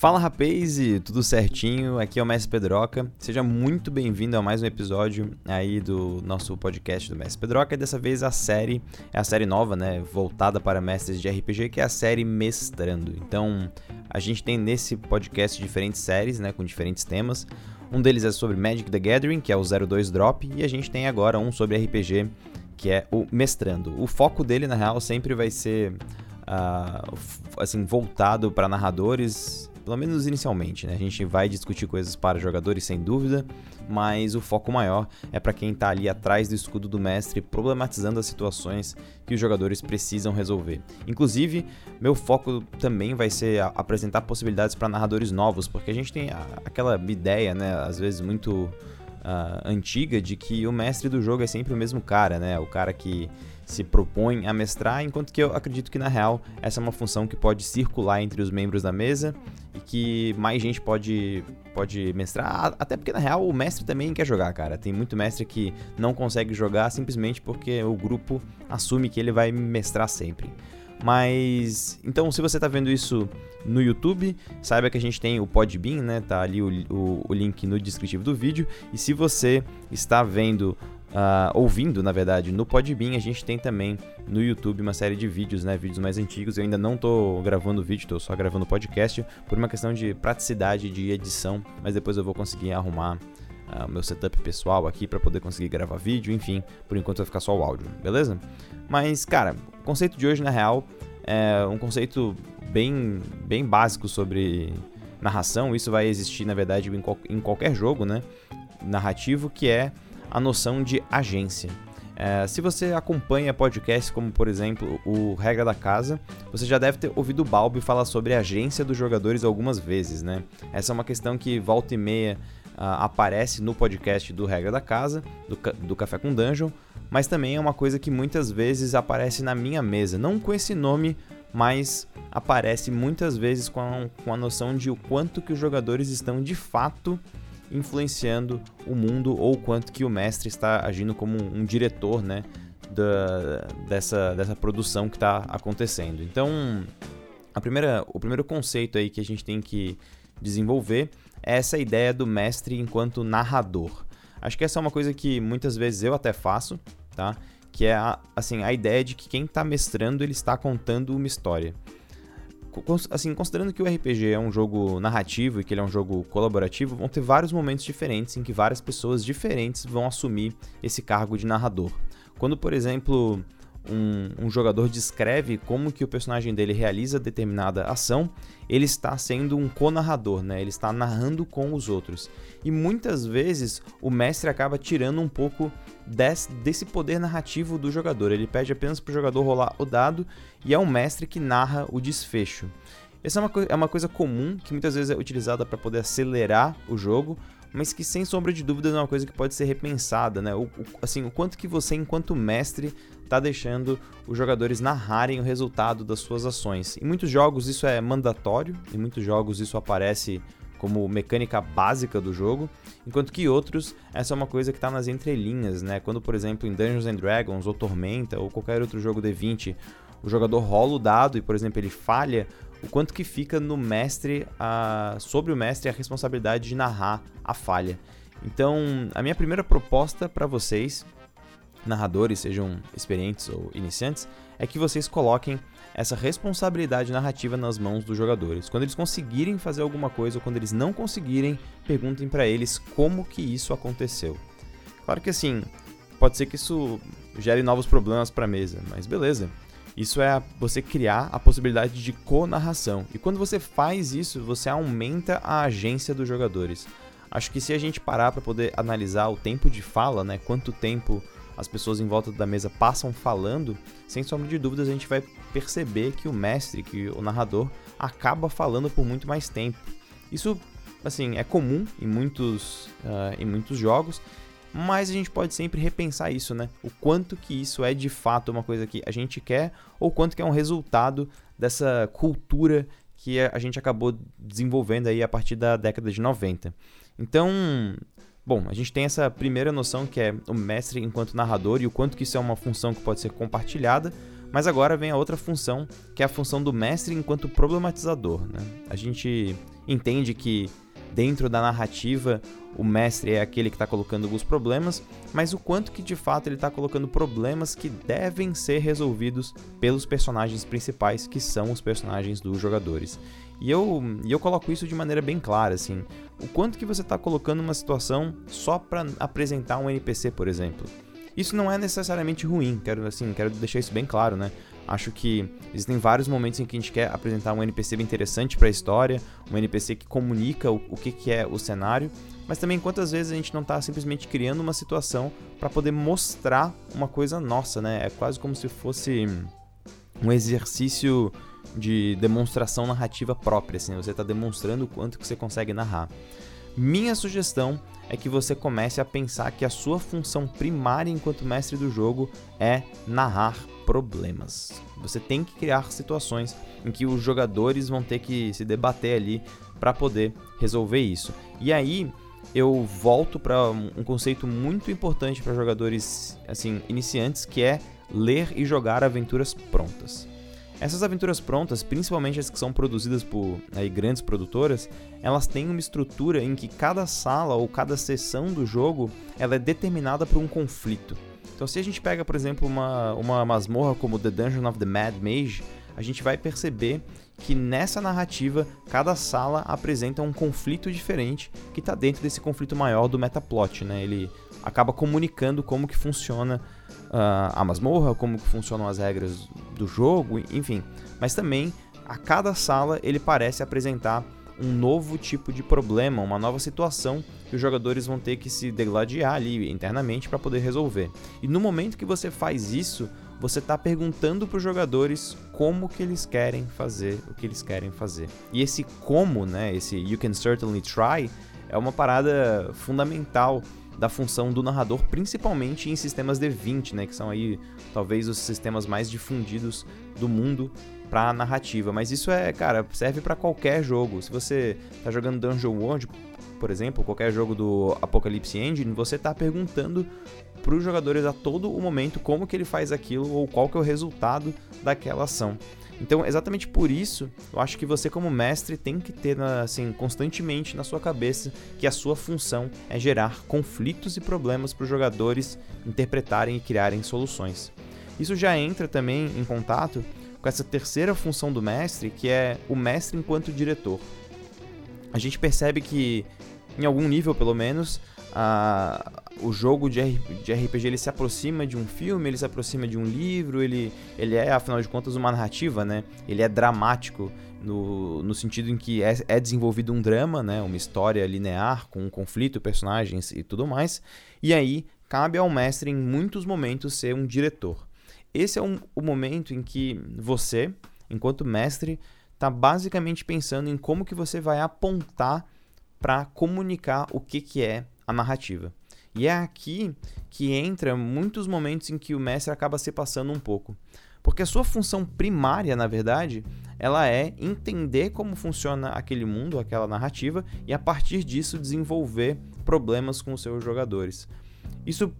Fala rapaz, tudo certinho? Aqui é o Mestre Pedroca. Seja muito bem-vindo a mais um episódio aí do nosso podcast do Mestre Pedroca. E dessa vez a série é a série nova, né, voltada para mestres de RPG, que é a série Mestrando. Então, a gente tem nesse podcast diferentes séries, né, com diferentes temas. Um deles é sobre Magic the Gathering, que é o 02 Drop, e a gente tem agora um sobre RPG, que é o Mestrando. O foco dele, na real, sempre vai ser uh, assim voltado para narradores pelo menos inicialmente, né? A gente vai discutir coisas para jogadores sem dúvida, mas o foco maior é para quem está ali atrás do escudo do mestre, problematizando as situações que os jogadores precisam resolver. Inclusive, meu foco também vai ser apresentar possibilidades para narradores novos, porque a gente tem aquela ideia, né, às vezes muito uh, antiga, de que o mestre do jogo é sempre o mesmo cara, né? O cara que se propõe a mestrar, enquanto que eu acredito que na real essa é uma função que pode circular entre os membros da mesa e que mais gente pode pode mestrar, até porque na real o mestre também quer jogar, cara. Tem muito mestre que não consegue jogar simplesmente porque o grupo assume que ele vai mestrar sempre. Mas então, se você está vendo isso no YouTube, saiba que a gente tem o Podbean, né? Tá ali o, o, o link no descritivo do vídeo. E se você está vendo Uh, ouvindo, na verdade, no Podbean, a gente tem também no YouTube uma série de vídeos, né, vídeos mais antigos. Eu ainda não estou gravando vídeo, estou só gravando podcast por uma questão de praticidade de edição, mas depois eu vou conseguir arrumar uh, o meu setup pessoal aqui para poder conseguir gravar vídeo, enfim, por enquanto vai ficar só o áudio, beleza? Mas, cara, o conceito de hoje, na real, é um conceito bem, bem básico sobre narração. Isso vai existir, na verdade, em, qual, em qualquer jogo, né, narrativo, que é a noção de agência. É, se você acompanha podcasts como, por exemplo, o Regra da Casa, você já deve ter ouvido o Balbi falar sobre a agência dos jogadores algumas vezes, né? Essa é uma questão que volta e meia uh, aparece no podcast do Regra da Casa, do, do Café com Dungeon, mas também é uma coisa que muitas vezes aparece na minha mesa, não com esse nome, mas aparece muitas vezes com a, com a noção de o quanto que os jogadores estão de fato influenciando o mundo ou quanto que o mestre está agindo como um diretor, né, da, dessa, dessa produção que está acontecendo. Então, a primeira, o primeiro conceito aí que a gente tem que desenvolver é essa ideia do mestre enquanto narrador. Acho que essa é uma coisa que muitas vezes eu até faço, tá? Que é a, assim, a ideia de que quem está mestrando ele está contando uma história assim, considerando que o RPG é um jogo narrativo e que ele é um jogo colaborativo, vão ter vários momentos diferentes em que várias pessoas diferentes vão assumir esse cargo de narrador. Quando, por exemplo, um, um, jogador descreve como que o personagem dele realiza determinada ação, ele está sendo um co-narrador, né? Ele está narrando com os outros. E muitas vezes o mestre acaba tirando um pouco desse, desse poder narrativo do jogador. Ele pede apenas para o jogador rolar o dado e é o mestre que narra o desfecho. Essa é uma, é uma coisa comum que muitas vezes é utilizada para poder acelerar o jogo, mas que sem sombra de dúvidas é uma coisa que pode ser repensada, né? O, o, assim, o quanto que você, enquanto mestre, está deixando os jogadores narrarem o resultado das suas ações. Em muitos jogos isso é mandatório, em muitos jogos isso aparece como mecânica básica do jogo, enquanto que outros, essa é uma coisa que está nas entrelinhas, né? Quando, por exemplo, em Dungeons and Dragons ou Tormenta ou qualquer outro jogo D20, o jogador rola o dado e, por exemplo, ele falha, o quanto que fica no mestre, a, sobre o mestre a responsabilidade de narrar a falha. Então, a minha primeira proposta para vocês, narradores, sejam experientes ou iniciantes, é que vocês coloquem essa responsabilidade narrativa nas mãos dos jogadores. Quando eles conseguirem fazer alguma coisa ou quando eles não conseguirem, perguntem para eles como que isso aconteceu. Claro que assim, pode ser que isso gere novos problemas para a mesa, mas beleza. Isso é você criar a possibilidade de co-narração. E quando você faz isso, você aumenta a agência dos jogadores. Acho que se a gente parar para poder analisar o tempo de fala, né, quanto tempo as pessoas em volta da mesa passam falando, sem sombra de dúvidas a gente vai perceber que o mestre, que o narrador, acaba falando por muito mais tempo. Isso, assim, é comum em muitos, uh, em muitos jogos, mas a gente pode sempre repensar isso, né? O quanto que isso é de fato uma coisa que a gente quer ou quanto que é um resultado dessa cultura que a gente acabou desenvolvendo aí a partir da década de 90. Então, bom, a gente tem essa primeira noção que é o mestre enquanto narrador e o quanto que isso é uma função que pode ser compartilhada, Mas agora vem a outra função, que é a função do mestre enquanto problematizador. Né? A gente entende que dentro da narrativa o mestre é aquele que está colocando os problemas, mas o quanto que de fato ele está colocando problemas que devem ser resolvidos pelos personagens principais, que são os personagens dos jogadores. E eu, e eu coloco isso de maneira bem clara, assim. O quanto que você está colocando uma situação só para apresentar um NPC, por exemplo. Isso não é necessariamente ruim, quero, assim, quero deixar isso bem claro, né? Acho que existem vários momentos em que a gente quer apresentar um NPC bem interessante para a história, um NPC que comunica o, o que, que é o cenário, mas também quantas vezes a gente não está simplesmente criando uma situação para poder mostrar uma coisa nossa, né? É quase como se fosse um exercício de demonstração narrativa própria, assim, você está demonstrando o quanto que você consegue narrar. Minha sugestão é que você comece a pensar que a sua função primária enquanto mestre do jogo é narrar problemas. Você tem que criar situações em que os jogadores vão ter que se debater ali para poder resolver isso. E aí eu volto para um conceito muito importante para jogadores assim iniciantes que é ler e jogar aventuras prontas. Essas aventuras prontas, principalmente as que são produzidas por aí, grandes produtoras, elas têm uma estrutura em que cada sala ou cada sessão do jogo ela é determinada por um conflito. Então, se a gente pega, por exemplo, uma, uma masmorra como The Dungeon of the Mad Mage, a gente vai perceber que nessa narrativa cada sala apresenta um conflito diferente que está dentro desse conflito maior do metaplot, né? Ele acaba comunicando como que funciona uh, a masmorra, como que funcionam as regras do jogo, enfim. Mas também a cada sala ele parece apresentar um novo tipo de problema, uma nova situação que os jogadores vão ter que se degladiar ali internamente para poder resolver. E no momento que você faz isso, você está perguntando para os jogadores como que eles querem fazer o que eles querem fazer. E esse como, né, esse you can certainly try, é uma parada fundamental da função do narrador, principalmente em sistemas D20, né, que são aí talvez os sistemas mais difundidos do mundo para narrativa. Mas isso é, cara, serve para qualquer jogo. Se você tá jogando Dungeon World, por exemplo, qualquer jogo do Apocalypse Engine, você tá perguntando para os jogadores a todo o momento como que ele faz aquilo ou qual que é o resultado daquela ação. Então, exatamente por isso, eu acho que você como mestre tem que ter assim constantemente na sua cabeça que a sua função é gerar conflitos e problemas para os jogadores interpretarem e criarem soluções. Isso já entra também em contato com essa terceira função do mestre, que é o mestre enquanto diretor. A gente percebe que, em algum nível pelo menos, a, o jogo de, RPG ele se aproxima de um filme, ele se aproxima de um livro, ele, ele é, afinal de contas, uma narrativa, né? Ele é dramático no, no sentido em que é, é desenvolvido um drama, né? Uma história linear com um conflito, personagens e tudo mais. E aí cabe ao mestre, em muitos momentos, ser um diretor. Esse é um, o momento em que você, enquanto mestre, está basicamente pensando em como que você vai apontar para comunicar o que, que é a narrativa. E é aqui que entra muitos momentos em que o mestre acaba se passando um pouco. Porque a sua função primária, na verdade, ela é entender como funciona aquele mundo, aquela narrativa, e a partir disso desenvolver problemas com os seus jogadores. Isso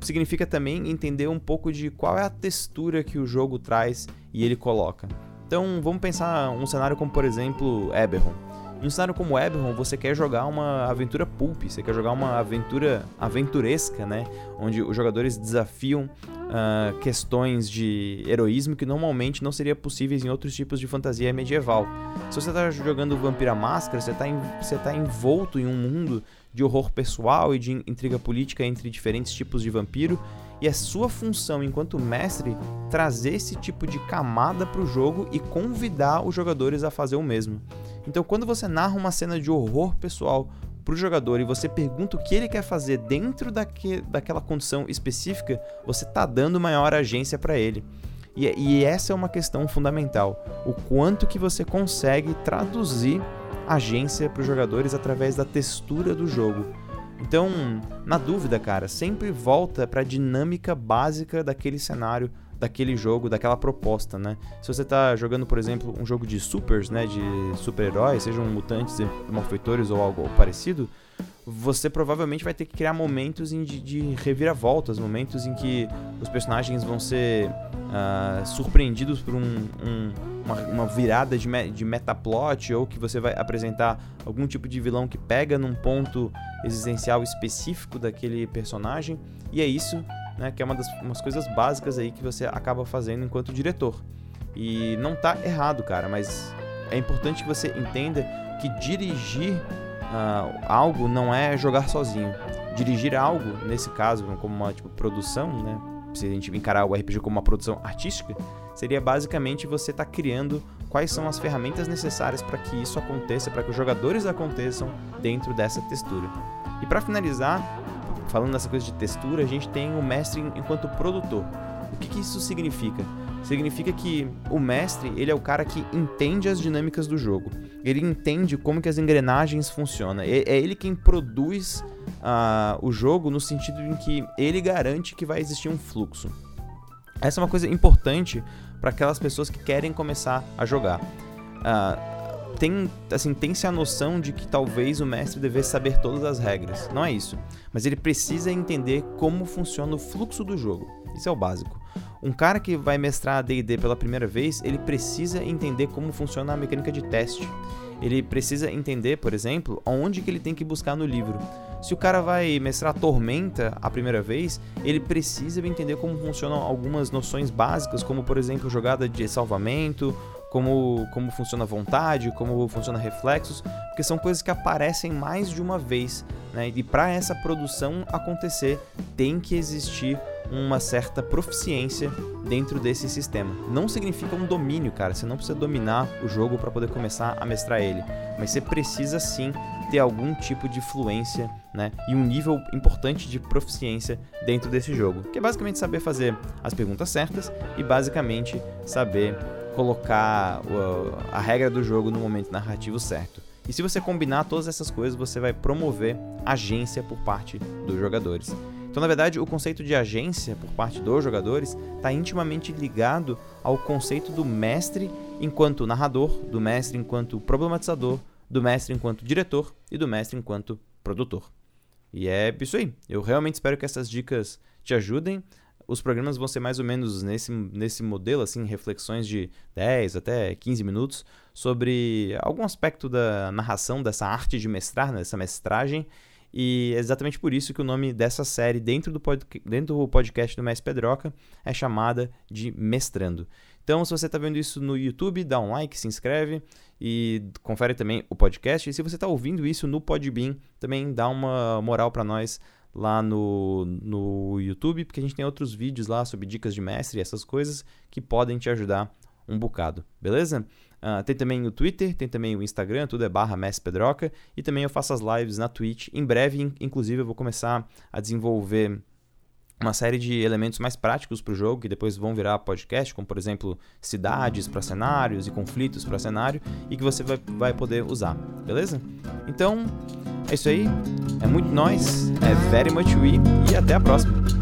significa também entender um pouco de qual é a textura que o jogo traz e ele coloca. Então vamos pensar um cenário como, por exemplo, Eberron. Em um cenário como Eberron, você quer jogar uma aventura pulp, você quer jogar uma aventura aventuresca, né? Onde os jogadores desafiam uh, questões de heroísmo que normalmente não seria possíveis em outros tipos de fantasia medieval. Se você está jogando Vampira Máscara, você está você tá envolto em um mundo de horror pessoal e de intriga política entre diferentes tipos de vampiro. E é sua função, enquanto mestre, trazer esse tipo de camada para o jogo e convidar os jogadores a fazer o mesmo. Então, quando você narra uma cena de horror pessoal para o jogador e você pergunta o que ele quer fazer dentro daque, daquela condição específica, você está dando maior agência para ele. E, e essa é uma questão fundamental. O quanto que você consegue traduzir agência para os jogadores através da textura do jogo. Então, na dúvida, cara, sempre volta para a dinâmica básica daquele cenário daquele jogo, daquela proposta, né? Se você está jogando, por exemplo, um jogo de supers, né, de super-heróis, sejam mutantes, malfeitores ou algo parecido, você provavelmente vai ter que criar momentos de, de reviravoltas, momentos em que os personagens vão ser uh, surpreendidos por um, um, uma, uma, virada de, me, de metaplot ou que você vai apresentar algum tipo de vilão que pega num ponto existencial específico daquele personagem. E é isso né, que é uma das umas coisas básicas aí que você acaba fazendo enquanto diretor. E não tá errado, cara, mas é importante que você entenda que dirigir uh, algo não é jogar sozinho. Dirigir algo, nesse caso, como uma tipo, produção, né? Se a gente encarar o RPG como uma produção artística, seria basicamente você estar tá criando quais são as ferramentas necessárias para que isso aconteça, para que os jogadores aconteçam dentro dessa textura. E para finalizar, falando dessa coisa de textura, a gente tem o mestre enquanto produtor. O que, que isso significa? Significa que o mestre, ele é o cara que entende as dinâmicas do jogo. Ele entende como que as engrenagens funcionam. É, é ele quem produz uh, o jogo no sentido em que ele garante que vai existir um fluxo. Essa é uma coisa importante para aquelas pessoas que querem começar a jogar. Uh, tem, assim, tem-se a noção de que talvez o mestre devesse saber todas as regras. Não é isso. Mas ele precisa entender como funciona o fluxo do jogo. Isso é o básico. Um cara que vai mestrar D&D pela primeira vez, ele precisa entender como funciona a mecânica de teste. Ele precisa entender, por exemplo, aonde que ele tem que buscar no livro. Se o cara vai mestrar Tormenta a primeira vez, ele precisa entender como funcionam algumas noções básicas, como por exemplo jogada de salvamento, como, como funciona vontade, como funciona reflexos, porque são coisas que aparecem mais de uma vez, né? E para essa produção acontecer, tem que existir uma certa proficiência dentro desse sistema. Não significa um domínio, cara. Você não precisa dominar o jogo para poder começar a mestrar ele, mas você precisa sim ter algum tipo de fluência, né? E um nível importante de proficiência dentro desse jogo, que é basicamente saber fazer as perguntas certas e basicamente saber colocar a regra do jogo no momento narrativo certo. E se você combinar todas essas coisas, você vai promover agência por parte dos jogadores. Então, na verdade, o conceito de agência por parte dos jogadores está intimamente ligado ao conceito do mestre enquanto narrador, do mestre enquanto problematizador, do mestre enquanto diretor e do mestre enquanto produtor. E é isso aí. Eu realmente espero que essas dicas te ajudem os programas vão ser mais ou menos nesse, nesse modelo, assim, reflexões de 10 até 15 minutos sobre algum aspecto da narração, dessa arte de mestrar, né, dessa mestragem. E é exatamente por isso que o nome dessa série dentro do, pod, dentro do podcast do Mestre Pedroca é chamada de Mestrando. Então, se você está vendo isso no YouTube, dá um like, se inscreve e confere também o podcast. E se você está ouvindo isso no Podbean, também dá uma moral para nós lá no, no YouTube, porque a gente tem outros vídeos lá sobre dicas de mestre e essas coisas que podem te ajudar um bocado, beleza? Uh, tem também o Twitter, tem também o Instagram, tudo é barra Pedroca, e também eu faço as lives na Twitch. Em breve, inclusive, eu vou começar a desenvolver uma série de elementos mais práticos para o jogo que depois vão virar podcast, como por exemplo cidades para cenários e conflitos para cenário e que você vai, vai poder usar, beleza? Então é isso aí, é muito nós, é very much we e até a próxima.